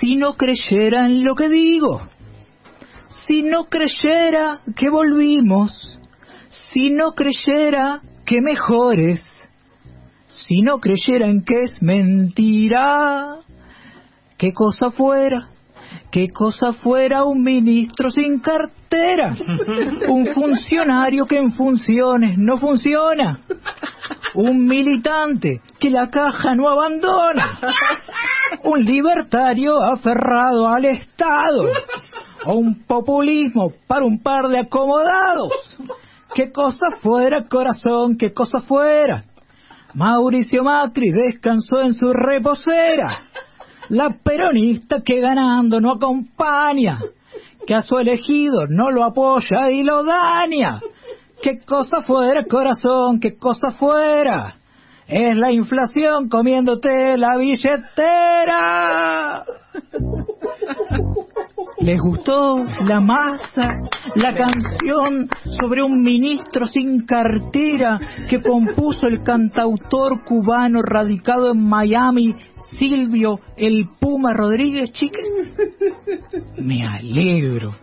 Si no creyera en lo que digo, si no creyera que volvimos, si no creyera que mejores, si no creyera en que es mentira, qué cosa fuera, qué cosa fuera un ministro sin cartera, un funcionario que en funciones no funciona, un militante que la caja no abandona, un libertario aferrado al Estado, o un populismo para un par de acomodados. ¿Qué cosa fuera, corazón? ¿Qué cosa fuera? Mauricio Macri descansó en su reposera. La peronista que ganando no acompaña, que a su elegido no lo apoya y lo daña. ¿Qué cosa fuera, corazón? ¿Qué cosa fuera? Es la inflación comiéndote la billetera. ¿Les gustó la masa, la canción sobre un ministro sin cartera que compuso el cantautor cubano radicado en Miami, Silvio el Puma Rodríguez, chiques? Me alegro,